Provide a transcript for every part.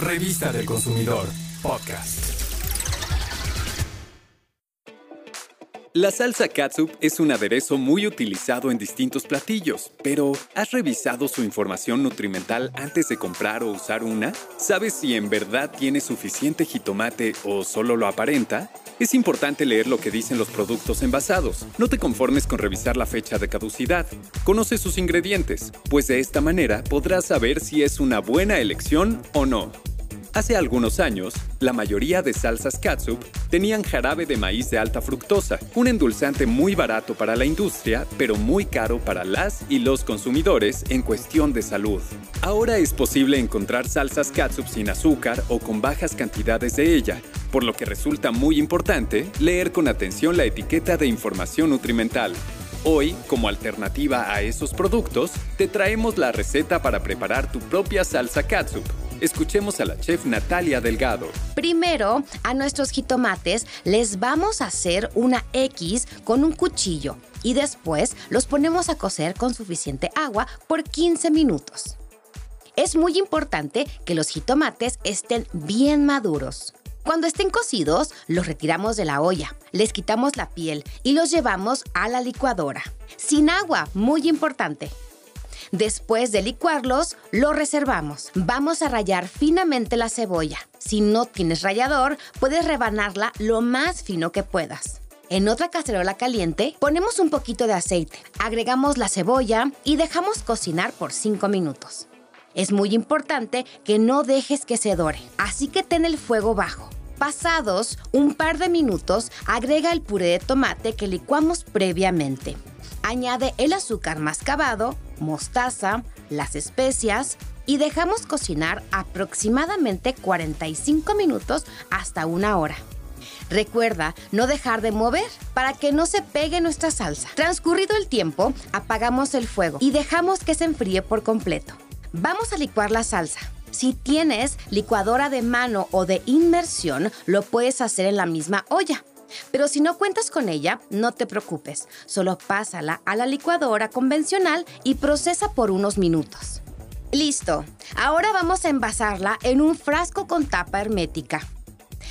Revista del Consumidor, podcast. La salsa catsup es un aderezo muy utilizado en distintos platillos, pero ¿has revisado su información nutrimental antes de comprar o usar una? ¿Sabes si en verdad tiene suficiente jitomate o solo lo aparenta? Es importante leer lo que dicen los productos envasados. No te conformes con revisar la fecha de caducidad. Conoce sus ingredientes, pues de esta manera podrás saber si es una buena elección o no. Hace algunos años, la mayoría de salsas catsup tenían jarabe de maíz de alta fructosa, un endulzante muy barato para la industria, pero muy caro para las y los consumidores en cuestión de salud. Ahora es posible encontrar salsas catsup sin azúcar o con bajas cantidades de ella, por lo que resulta muy importante leer con atención la etiqueta de información nutrimental. Hoy, como alternativa a esos productos, te traemos la receta para preparar tu propia salsa catsup Escuchemos a la chef Natalia Delgado. Primero, a nuestros jitomates les vamos a hacer una X con un cuchillo y después los ponemos a cocer con suficiente agua por 15 minutos. Es muy importante que los jitomates estén bien maduros. Cuando estén cocidos, los retiramos de la olla, les quitamos la piel y los llevamos a la licuadora. Sin agua, muy importante. Después de licuarlos, lo reservamos. Vamos a rayar finamente la cebolla. Si no tienes rallador, puedes rebanarla lo más fino que puedas. En otra cacerola caliente, ponemos un poquito de aceite, agregamos la cebolla y dejamos cocinar por 5 minutos. Es muy importante que no dejes que se dore, así que ten el fuego bajo. Pasados un par de minutos, agrega el puré de tomate que licuamos previamente. Añade el azúcar mascabado, mostaza, las especias y dejamos cocinar aproximadamente 45 minutos hasta una hora. Recuerda no dejar de mover para que no se pegue nuestra salsa. Transcurrido el tiempo, apagamos el fuego y dejamos que se enfríe por completo. Vamos a licuar la salsa. Si tienes licuadora de mano o de inmersión, lo puedes hacer en la misma olla. Pero si no cuentas con ella, no te preocupes, solo pásala a la licuadora convencional y procesa por unos minutos. Listo, ahora vamos a envasarla en un frasco con tapa hermética.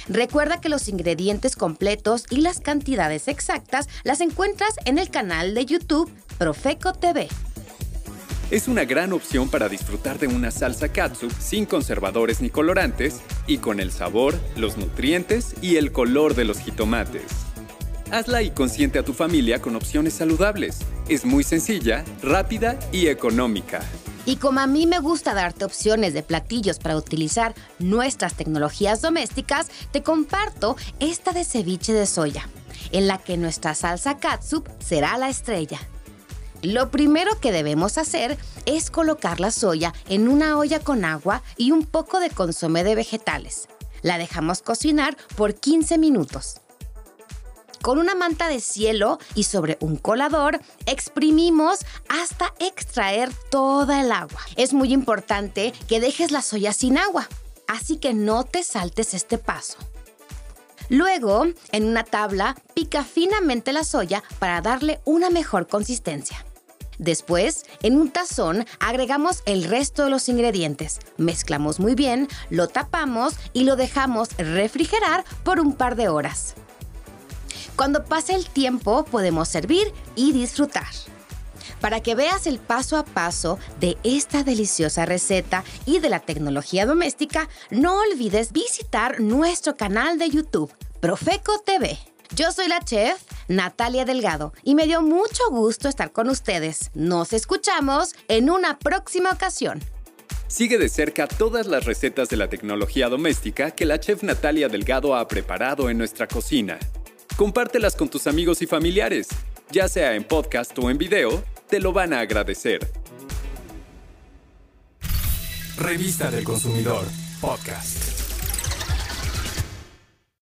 Recuerda que los ingredientes completos y las cantidades exactas las encuentras en el canal de YouTube Profeco TV. Es una gran opción para disfrutar de una salsa katsu sin conservadores ni colorantes y con el sabor, los nutrientes y el color de los jitomates. Hazla y consiente a tu familia con opciones saludables. Es muy sencilla, rápida y económica. Y como a mí me gusta darte opciones de platillos para utilizar nuestras tecnologías domésticas, te comparto esta de ceviche de soya, en la que nuestra salsa katsup será la estrella. Lo primero que debemos hacer es colocar la soya en una olla con agua y un poco de consomé de vegetales. La dejamos cocinar por 15 minutos. Con una manta de cielo y sobre un colador, exprimimos hasta extraer toda el agua. Es muy importante que dejes la soya sin agua, así que no te saltes este paso. Luego, en una tabla, pica finamente la soya para darle una mejor consistencia. Después, en un tazón, agregamos el resto de los ingredientes. Mezclamos muy bien, lo tapamos y lo dejamos refrigerar por un par de horas. Cuando pase el tiempo, podemos servir y disfrutar. Para que veas el paso a paso de esta deliciosa receta y de la tecnología doméstica, no olvides visitar nuestro canal de YouTube, Profeco TV. Yo soy la chef Natalia Delgado y me dio mucho gusto estar con ustedes. Nos escuchamos en una próxima ocasión. Sigue de cerca todas las recetas de la tecnología doméstica que la chef Natalia Delgado ha preparado en nuestra cocina. Compártelas con tus amigos y familiares, ya sea en podcast o en video, te lo van a agradecer. Revista del Consumidor, podcast.